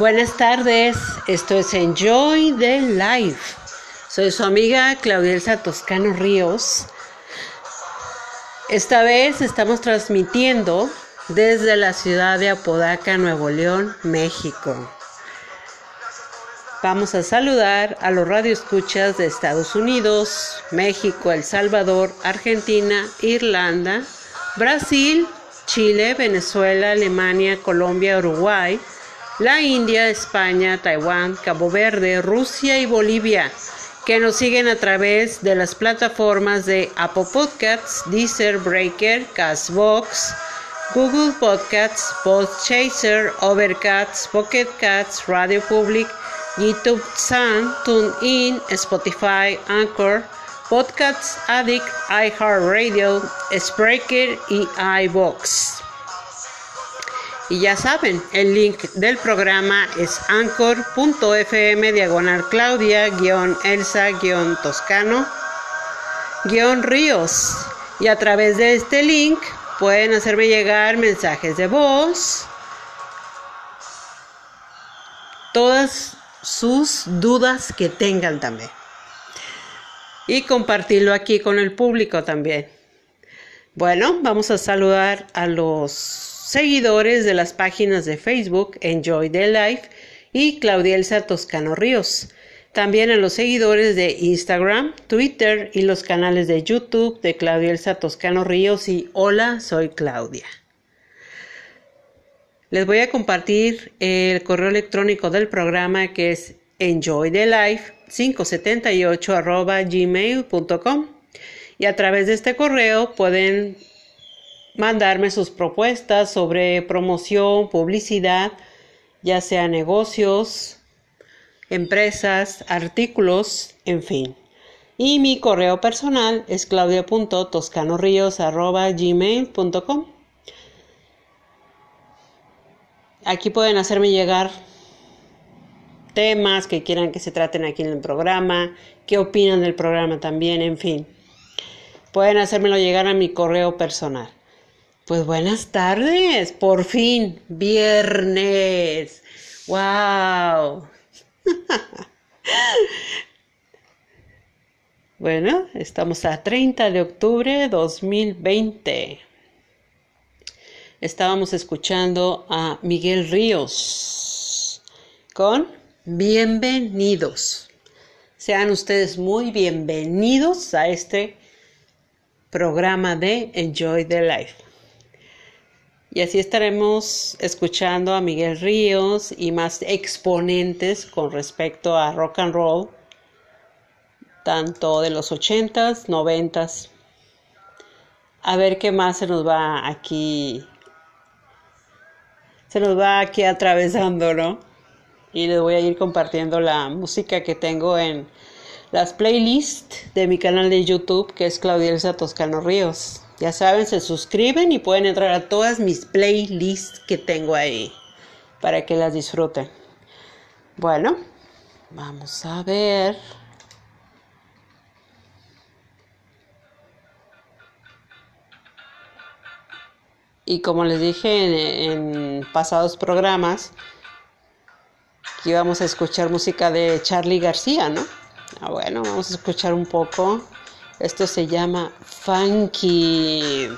Buenas tardes, esto es Enjoy the Life. Soy su amiga Claudia Elsa Toscano Ríos. Esta vez estamos transmitiendo desde la ciudad de Apodaca, Nuevo León, México. Vamos a saludar a los radioescuchas de Estados Unidos, México, El Salvador, Argentina, Irlanda, Brasil, Chile, Venezuela, Alemania, Colombia, Uruguay, la India, España, Taiwán, Cabo Verde, Rusia y Bolivia, que nos siguen a través de las plataformas de Apple Podcasts, Deezer, Breaker, Castbox, Google Podcasts, Podchaser, Overcast, Pocket Cats, Radio Public, YouTube Sun, TuneIn, Spotify, Anchor, Podcasts Addict, iHeartRadio, Spreaker y iBox. Y ya saben, el link del programa es anchor.fm diagonal Claudia Elsa Toscano Ríos. Y a través de este link pueden hacerme llegar mensajes de voz, todas sus dudas que tengan también. Y compartirlo aquí con el público también. Bueno, vamos a saludar a los seguidores de las páginas de Facebook Enjoy the Life y Claudia Elsa Toscano Ríos. También a los seguidores de Instagram, Twitter y los canales de YouTube de Claudia Elsa Toscano Ríos y Hola, soy Claudia. Les voy a compartir el correo electrónico del programa que es enjoythelife578 gmail.com y a través de este correo pueden mandarme sus propuestas sobre promoción, publicidad, ya sea negocios, empresas, artículos, en fin. Y mi correo personal es claudia.toscanorrios.gmail.com Aquí pueden hacerme llegar temas que quieran que se traten aquí en el programa, qué opinan del programa también, en fin. Pueden hacérmelo llegar a mi correo personal. Pues buenas tardes, por fin, viernes. ¡Wow! bueno, estamos a 30 de octubre de 2020. Estábamos escuchando a Miguel Ríos con Bienvenidos. Sean ustedes muy bienvenidos a este programa de Enjoy the Life. Y así estaremos escuchando a Miguel Ríos y más exponentes con respecto a rock and roll, tanto de los 80s, 90s. A ver qué más se nos va aquí. Se nos va aquí atravesando, ¿no? Y les voy a ir compartiendo la música que tengo en las playlists de mi canal de YouTube, que es Claudia Elsa Toscano Ríos. Ya saben, se suscriben y pueden entrar a todas mis playlists que tengo ahí para que las disfruten. Bueno, vamos a ver. Y como les dije en, pasados programas, que íbamos a escuchar música de Charlie García, ¿no? Ah, bueno, vamos a escuchar un poco. Esto se llama funky.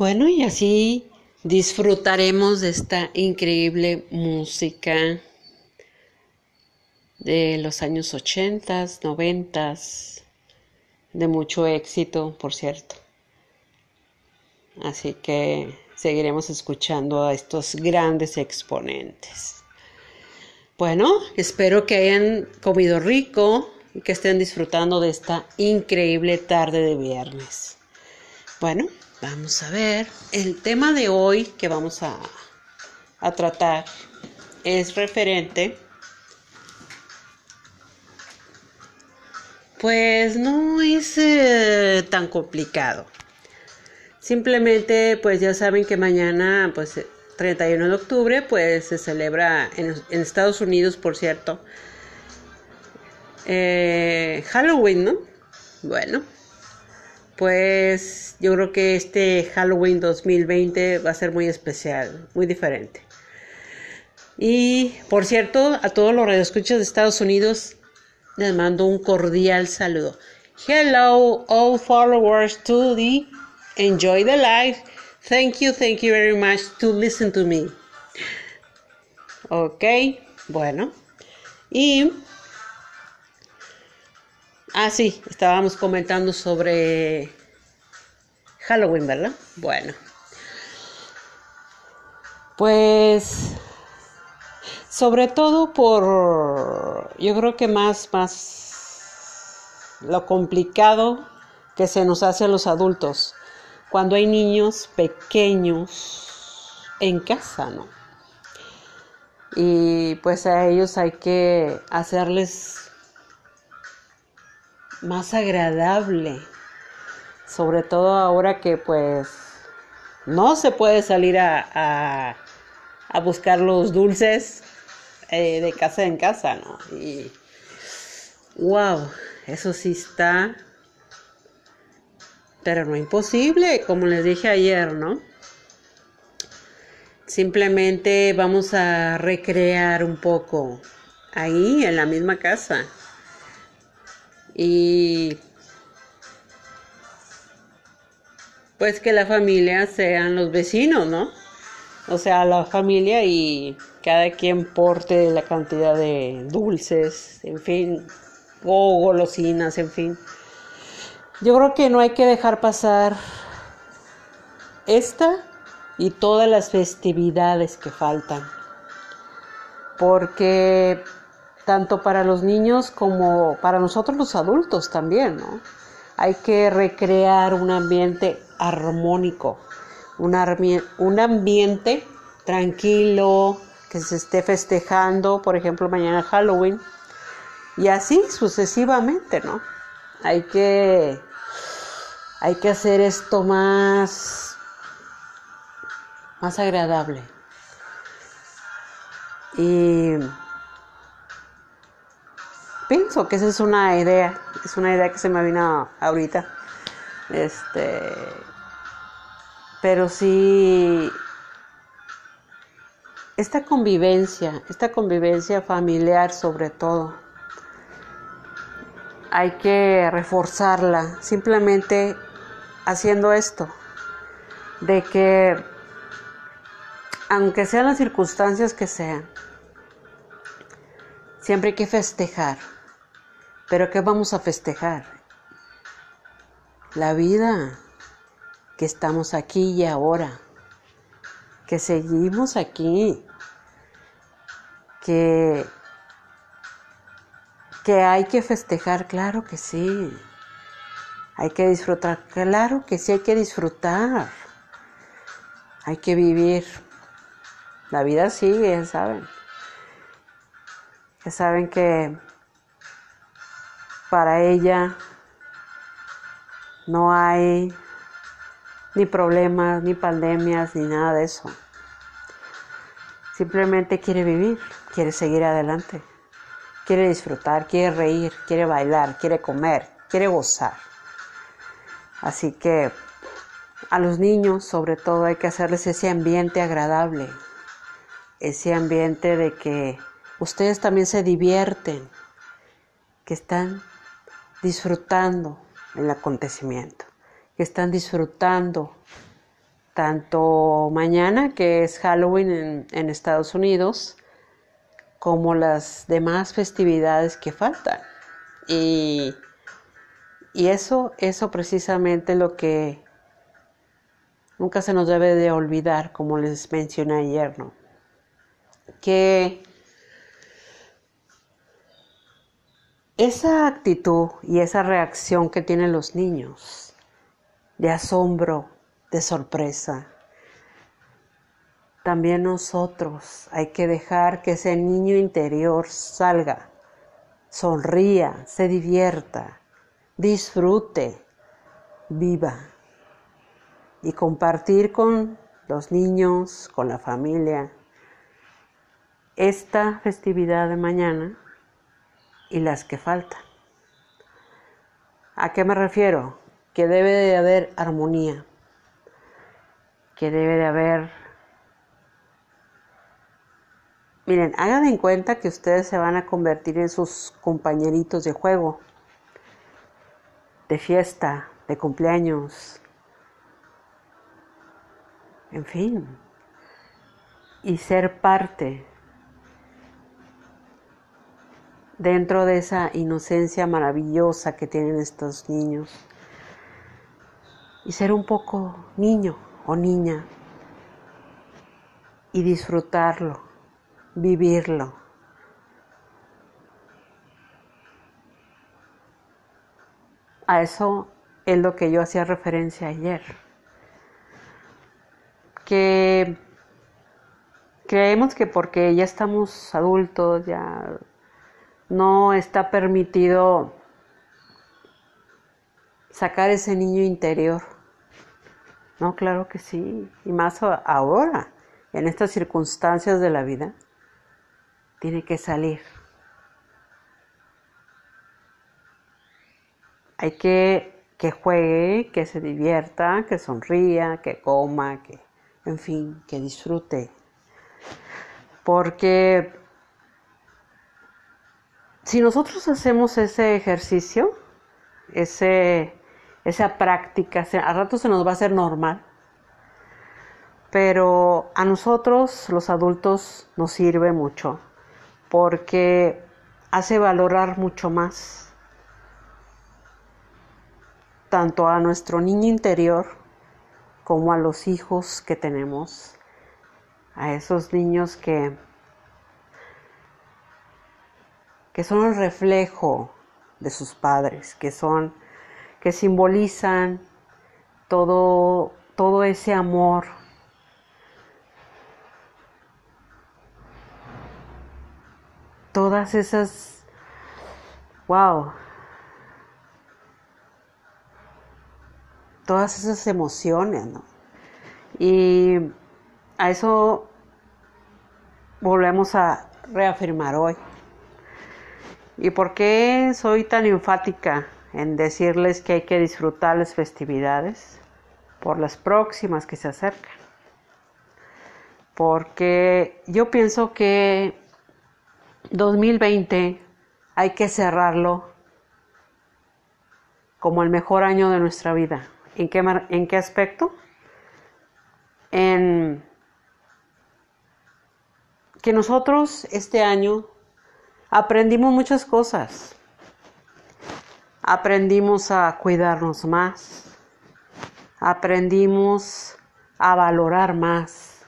Bueno, y así disfrutaremos de esta increíble música de los años 80, 90, de mucho éxito, por cierto. Así que seguiremos escuchando a estos grandes exponentes. Bueno, espero que hayan comido rico y que estén disfrutando de esta increíble tarde de viernes. Bueno, vamos a ver. El tema de hoy que vamos a, a tratar es referente Pues no es eh, tan complicado. Simplemente, pues ya saben que mañana, pues 31 de octubre, pues se celebra en, Estados Unidos, por cierto, eh, Halloween, ¿no? Bueno, pues yo creo que este Halloween 2020 va a ser muy especial, muy diferente. Y por cierto, a todos los radioescuchas de Estados Unidos, les mando un cordial saludo. Hello, all followers to the Enjoy the Life. Thank you, thank you very much to listen to me. Ok, bueno. Y... Ah, sí, estábamos comentando sobre Halloween, ¿verdad? Bueno. Pues sobre todo por, yo creo que más, más lo complicado que se nos hace a los adultos cuando hay niños pequeños en casa, ¿no? Y pues a ellos hay que hacerles más agradable, sobre todo ahora que pues no se puede salir a, a buscar los dulces eh, de casa en casa, ¿no? Y wow, eso sí está, pero no imposible, como les dije ayer, ¿no? Simplemente vamos a recrear un poco ahí en la misma casa. Y pues que la familia sean los vecinos, ¿no? O sea, la familia y cada quien porte la cantidad de dulces, en fin, o golosinas, en fin. Yo creo que no hay que dejar pasar esta y todas las festividades que faltan. Porque tanto para los niños como para nosotros los adultos también, ¿no? Hay que recrear un ambiente armónico, un, ambiente tranquilo, que se esté festejando, por ejemplo, mañana Halloween, y así sucesivamente, ¿no? Hay que, hay que hacer esto más, más agradable. Y pienso que esa es una idea, es una idea que se me vino ahorita. Este, pero sí esta convivencia, esta convivencia familiar sobre todo, hay que reforzarla simplemente haciendo esto, de que aunque sean las circunstancias que sean, siempre hay que festejar. Pero ¿qué vamos a festejar? La vida, que estamos aquí y ahora, que seguimos aquí, que, que hay que festejar, claro que sí. Hay que disfrutar, claro que sí hay que disfrutar. Hay que vivir. La vida sigue, ¿saben? Que saben que para ella no hay ni problemas, ni pandemias, ni nada de eso. Simplemente quiere vivir quiere seguir adelante, quiere disfrutar, quiere reír, quiere bailar, quiere comer, quiere gozar. Así que a los niños sobre todo hay que hacerles ese ambiente agradable, ese ambiente de que ustedes también se divierten, que están disfrutando el acontecimiento, que están disfrutando tanto mañana, que es Halloween en, Estados Unidos, como las demás festividades que faltan. Y, y eso, eso precisamente lo que nunca se nos debe de olvidar, como les mencioné ayer, ¿no? Que esa actitud y esa reacción que tienen los niños de asombro, de sorpresa, también nosotros hay que dejar que ese niño interior salga, sonría, se divierta, disfrute, viva. Y compartir con los niños, con la familia, esta festividad de mañana y las que faltan. ¿A qué me refiero? Que debe de haber armonía, que debe de haber... Miren, hagan en cuenta que ustedes se van a convertir en sus compañeritos de juego, de fiesta, de cumpleaños, en fin, y ser parte dentro de esa inocencia maravillosa que tienen estos niños. Y ser un poco niño o niña y disfrutarlo, vivirlo. A eso es lo que yo hacía referencia ayer. Que creemos que porque ya estamos adultos, ya no está permitido sacar ese niño interior. No, claro que sí. Y más ahora, en estas circunstancias de la vida, tiene que salir. Hay que que juegue, que se divierta, que sonría, que coma, que, en fin, que disfrute. Porque si nosotros hacemos ese ejercicio, ese, esa práctica, a rato se nos va a hacer normal, pero a nosotros los adultos nos sirve mucho porque hace valorar mucho más tanto a nuestro niño interior como a los hijos que tenemos, a esos niños que que son el reflejo de sus padres, que son, que simbolizan todo, todo ese amor. Todas esas, wow, todas esas emociones, ¿no? Y a eso volvemos a reafirmar hoy. ¿Y por qué soy tan enfática en decirles que hay que disfrutar las festividades? Por las próximas que se acercan. Porque yo pienso que 2020 hay que cerrarlo como el mejor año de nuestra vida. ¿En qué, en qué aspecto? En que nosotros este año aprendimos muchas cosas. Aprendimos a cuidarnos más. Aprendimos a valorar más.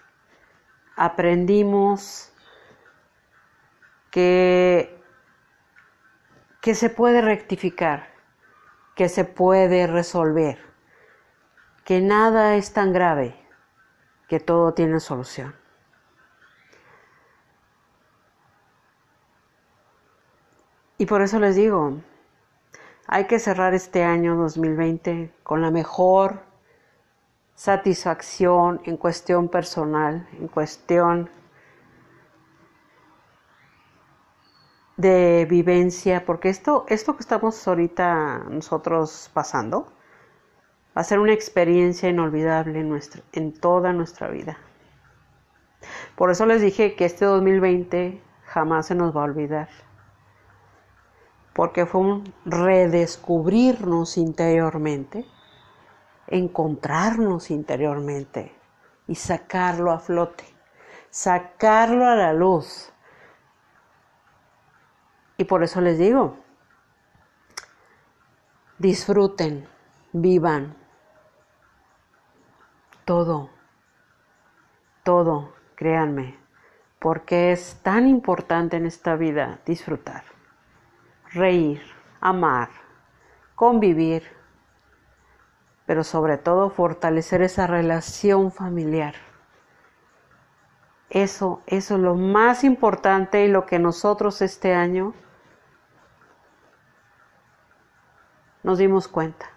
Aprendimos que, que se puede rectificar, que se puede resolver, que nada es tan grave, que todo tiene solución. Y por eso les digo, hay que cerrar este año 2020 con la mejor satisfacción en cuestión personal, en cuestión de vivencia, porque esto, esto que estamos ahorita nosotros pasando va a ser una experiencia inolvidable en, en toda nuestra vida. Por eso les dije que este 2020 jamás se nos va a olvidar porque fue un redescubrirnos interiormente, encontrarnos interiormente, y sacarlo a flote, sacarlo a la luz. Y por eso les digo, disfruten, vivan todo, todo, créanme, porque es tan importante en esta vida disfrutar, reír, amar, convivir, pero sobre todo fortalecer esa relación familiar. Eso, eso es lo más importante y lo que nosotros este año nos dimos cuenta.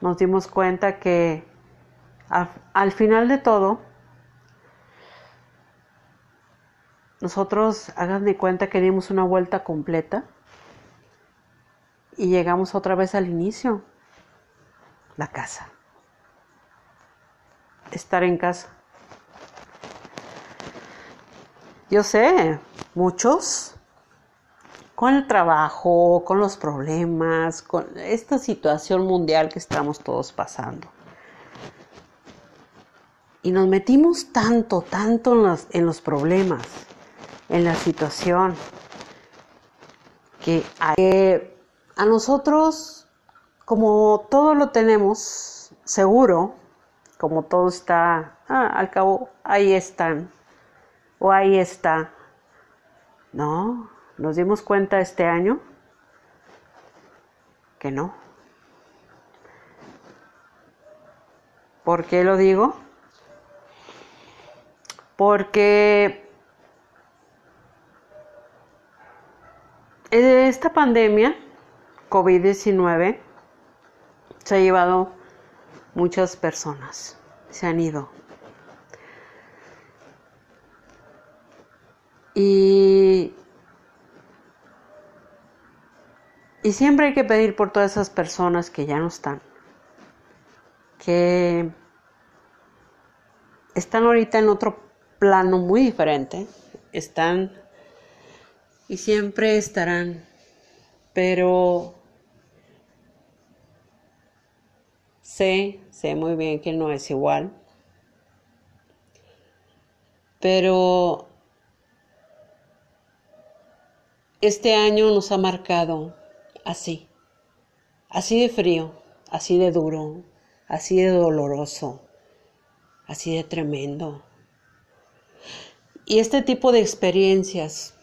Nos dimos cuenta que al, final de todo, nosotros hagan de cuenta que dimos una vuelta completa y llegamos otra vez al inicio, la casa. Estar en casa. Yo sé, muchos con el trabajo, con los problemas, con esta situación mundial que estamos todos pasando. Y nos metimos tanto, tanto en los, en los problemas, en la situación, que a, a nosotros, como todo lo tenemos seguro, como todo está, ah, al cabo, ahí están, o ahí está, no, nos dimos cuenta este año que no. ¿Por qué lo digo? Porque esta pandemia, COVID-19, se ha llevado muchas personas, se han ido. Y Y siempre hay que pedir por todas esas personas que ya no están, que están ahorita en otro plano muy diferente, están y siempre estarán, pero sé, sé muy bien que no es igual, pero este año nos ha marcado así, así de frío, así de duro, así de doloroso, así de tremendo. Y este tipo de experiencias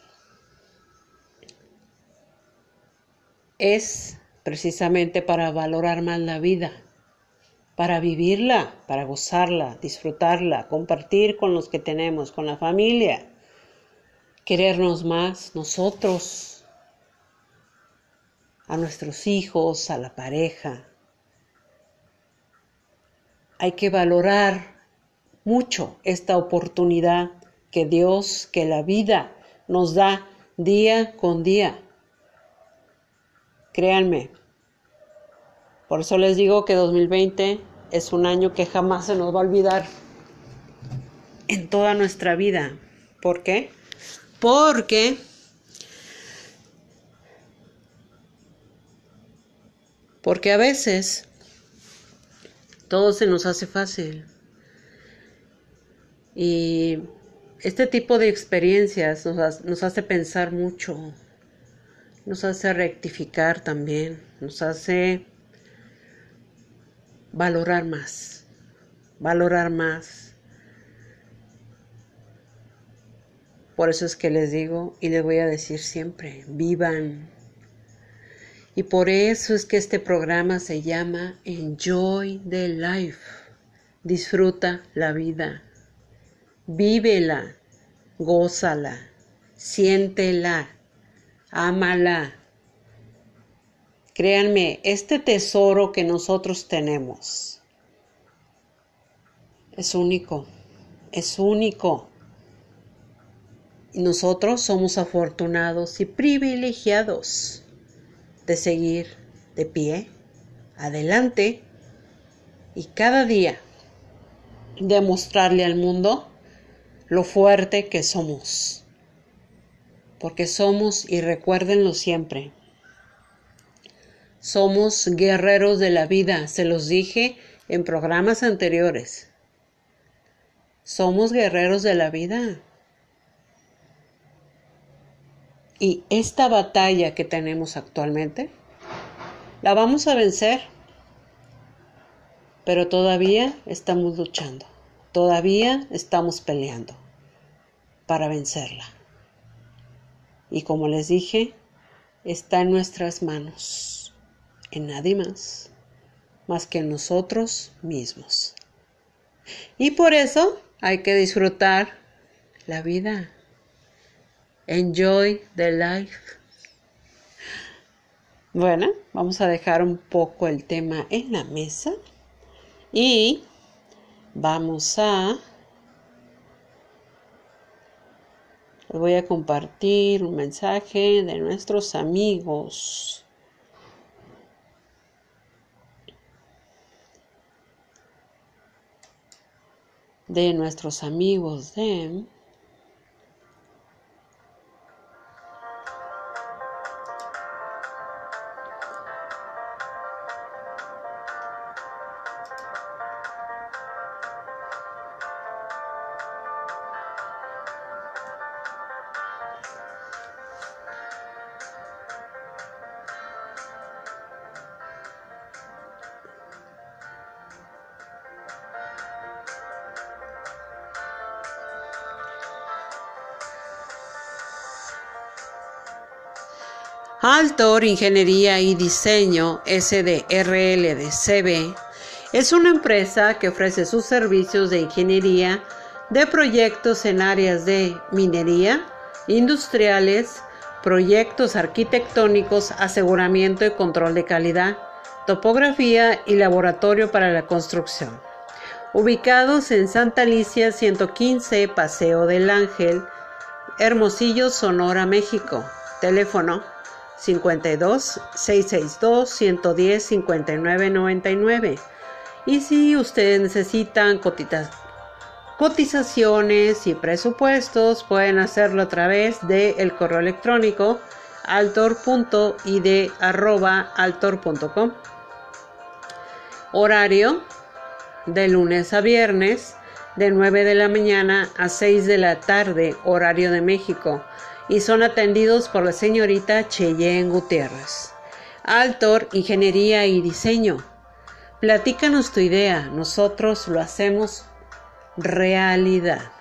es precisamente para valorar más la vida, para vivirla, para gozarla, disfrutarla, compartir con los que tenemos, con la familia, querernos más nosotros a nuestros hijos, a la pareja. Hay que valorar mucho esta oportunidad que Dios, que la vida nos da día con día. Créanme, por eso les digo que 2020 es un año que jamás se nos va a olvidar en toda nuestra vida. ¿Por qué? Porque Porque a veces todo se nos hace fácil. Y este tipo de experiencias nos, hace pensar mucho, nos hace rectificar también, nos hace valorar más, valorar más. Por eso es que les digo y les voy a decir siempre, vivan, y por eso es que este programa se llama Enjoy the Life. Disfruta la vida. Vívela, gózala, siéntela, ámala. Créanme, este tesoro que nosotros tenemos es único, es único. Y nosotros somos afortunados y privilegiados de seguir de pie, adelante y cada día demostrarle al mundo lo fuerte que somos. Porque somos, y recuérdenlo siempre, somos guerreros de la vida, se los dije en programas anteriores. Somos guerreros de la vida. Y esta batalla que tenemos actualmente, la vamos a vencer. Pero todavía estamos luchando. Todavía estamos peleando para vencerla. Y como les dije, está en nuestras manos, en nadie más, más que en nosotros mismos. Y por eso hay que disfrutar la vida. Enjoy the life. Bueno, vamos a dejar un poco el tema en la mesa y vamos a... Voy a compartir un mensaje de nuestros amigos. de nuestros amigos de Altor Ingeniería y Diseño SDRL de CB es una empresa que ofrece sus servicios de ingeniería de proyectos en áreas de minería, industriales, proyectos arquitectónicos, aseguramiento y control de calidad, topografía y laboratorio para la construcción. Ubicados en Santa Alicia 115, Paseo del Ángel, Hermosillo, Sonora, México. Teléfono 52 662 110 59 99. Y si ustedes necesitan cotizaciones y presupuestos, pueden hacerlo a través del correo electrónico altor.id.altor.com. Horario de lunes a viernes de 9 de la mañana a 6 de la tarde, horario de México y son atendidos por la señorita Cheyenne Gutiérrez. Altor, Ingeniería y Diseño. Platícanos tu idea, nosotros lo hacemos realidad.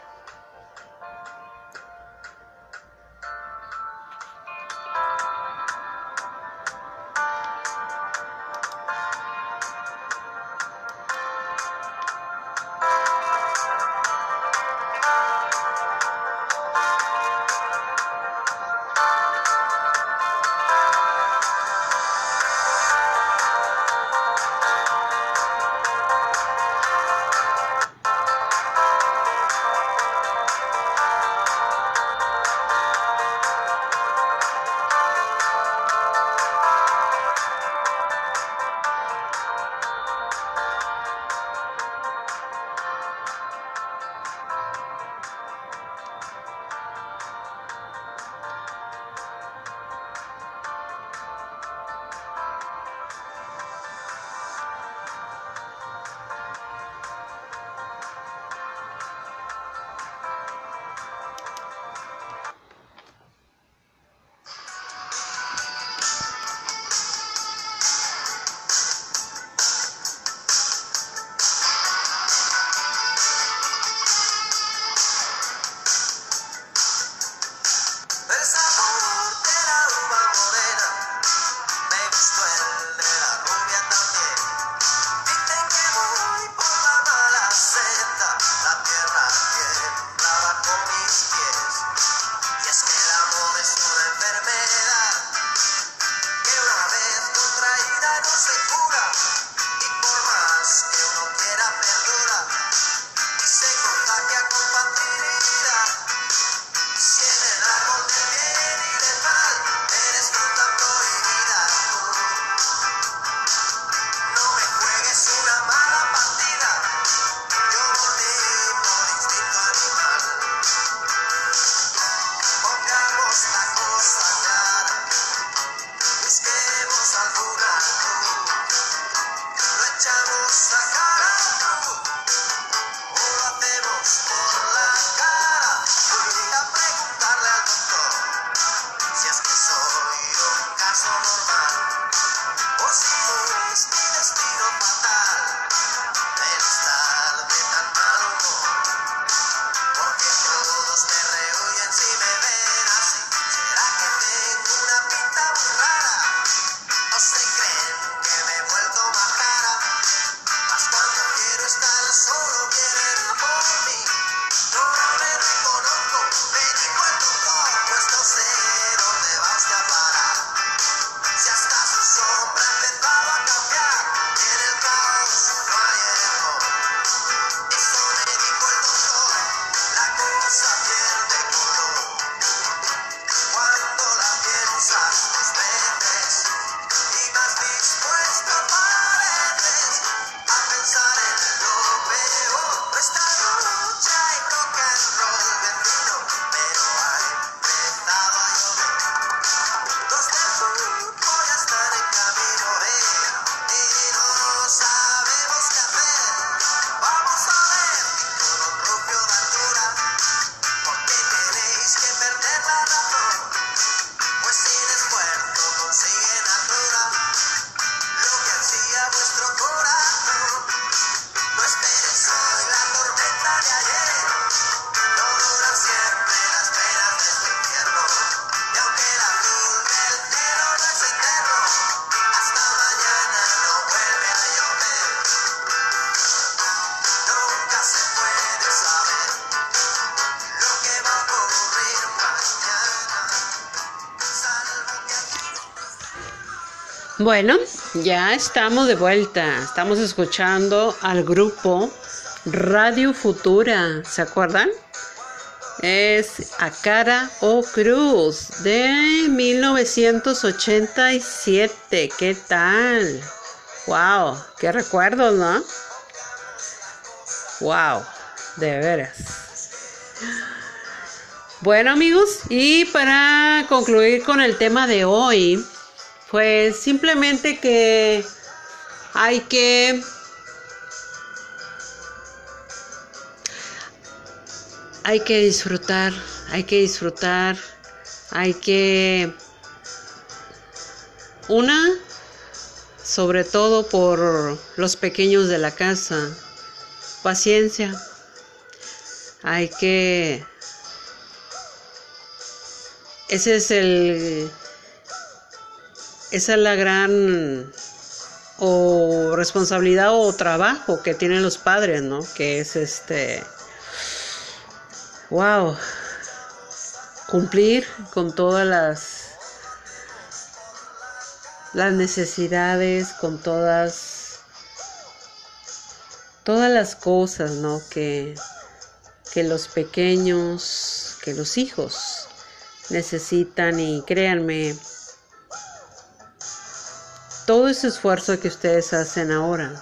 Bueno, ya estamos de vuelta. Estamos escuchando al grupo Radio Futura. ¿Se acuerdan? Es A Cara o Cruz de 1987. ¿Qué tal? ¡Wow! ¡Qué recuerdos, ¿no? ¡Wow! De veras. Bueno amigos, y para concluir con el tema de hoy, pues simplemente que hay que hay que disfrutar, hay que disfrutar, hay que una sobre todo por los pequeños de la casa. Paciencia. Hay que ese es el esa es la gran o responsabilidad o trabajo que tienen los padres, ¿no? Que es este, wow, cumplir con todas las las necesidades, con todas todas las cosas, ¿no? Que que los pequeños, que los hijos necesitan y créanme, todo ese esfuerzo que ustedes hacen ahora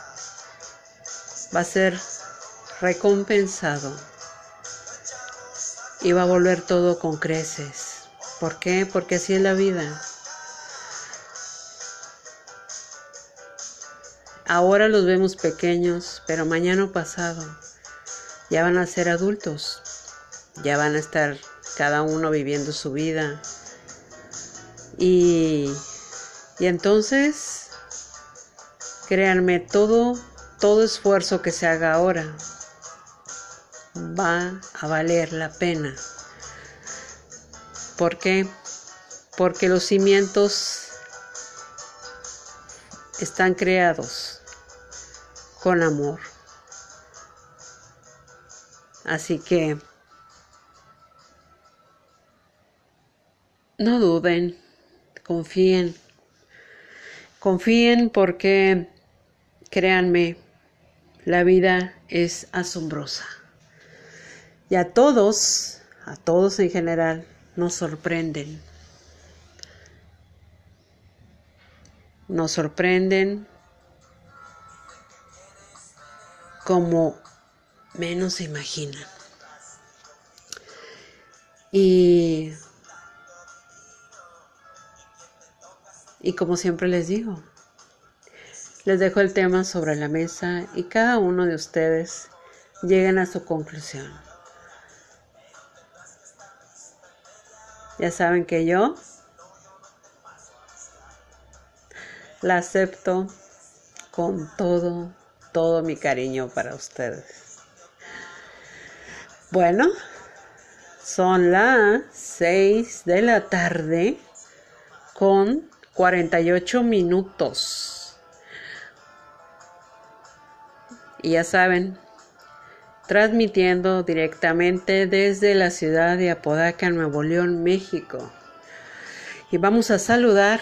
va a ser recompensado y va a volver todo con creces. ¿Por qué? Porque así es la vida. Ahora los vemos pequeños, pero mañana o pasado ya van a ser adultos, ya van a estar cada uno viviendo su vida. Y y entonces, créanme, todo, todo esfuerzo que se haga ahora va a valer la pena. ¿Por qué? Porque los cimientos están creados con amor. Así que no duden, confíen. Confíen porque, créanme, la vida es asombrosa. Y a todos, a todos en general, nos sorprenden. Nos sorprenden como menos se imaginan. Y Y como siempre les digo, les dejo el tema sobre la mesa y cada uno de ustedes lleguen a su conclusión. Ya saben que yo la acepto con todo, todo mi cariño para ustedes. Bueno, son las 6 de la tarde con 48 minutos. Y ya saben, transmitiendo directamente desde la ciudad de Apodaca, Nuevo León, México. Y vamos a saludar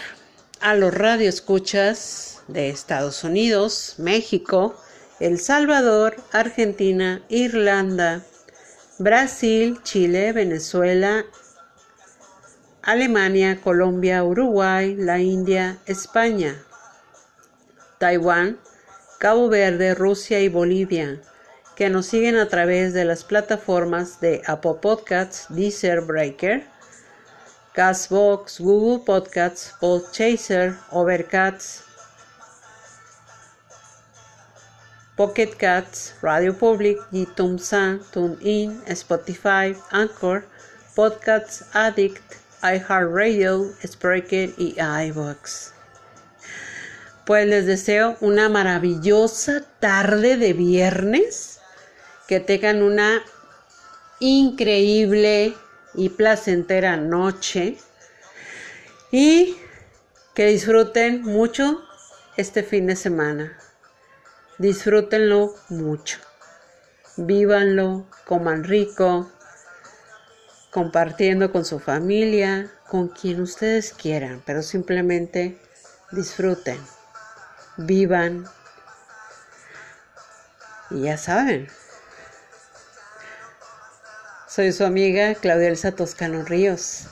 a los radioescuchas de Estados Unidos, México, El Salvador, Argentina, Irlanda, Brasil, Chile, Venezuela Alemania, Colombia, Uruguay, la India, España, Taiwán, Cabo Verde, Rusia y Bolivia, que nos siguen a través de las plataformas de Apple Podcasts, Deezer Breaker, Castbox, Google Podcasts, Podchaser, Overcast, Pocket Cats, Radio Public, iTunes, TuneIn, Spotify, Anchor, Podcasts Addict, iHeartRadio, Spreaker y iVoox. Pues les deseo una maravillosa tarde de viernes, que tengan una increíble y placentera noche y que disfruten mucho este fin de semana. Disfrútenlo mucho. Vívanlo, coman rico, compartiendo con su familia, con quien ustedes quieran, pero simplemente disfruten, vivan. Y ya saben, soy su amiga Claudia Elsa Toscano Ríos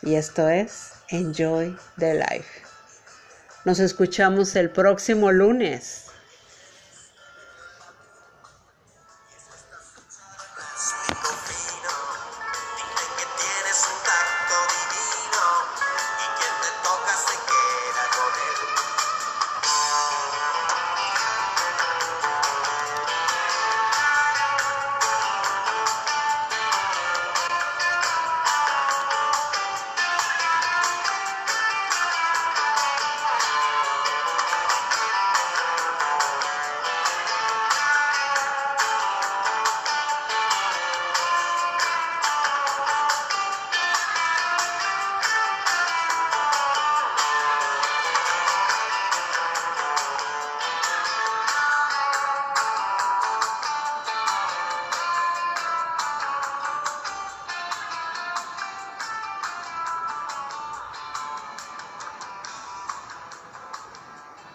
y esto es Enjoy the Life. Nos escuchamos el próximo lunes.